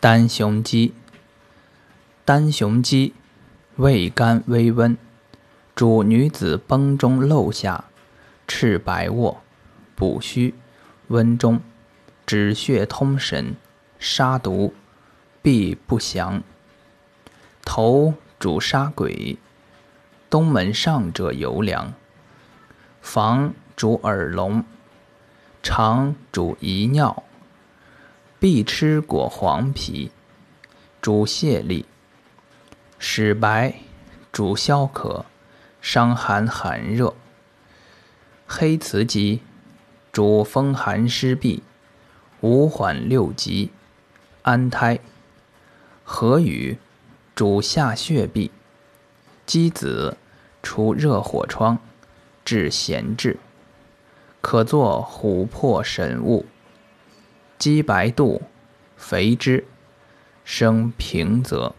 丹雄鸡，丹雄鸡，味甘微温，主女子崩中漏下，赤白卧，补虚，温中，止血通神，杀毒，必不祥。头主杀鬼，东门上者尤良。房主耳聋，肠主遗尿。必吃果黄皮，主泻痢；使白主消渴，伤寒寒热。黑瓷鸡主风寒湿痹，五缓六急，安胎。河羽主下血痹，鸡子除热火疮，治闲滞，可作琥珀神物。鸡白肚，肥之，生平泽。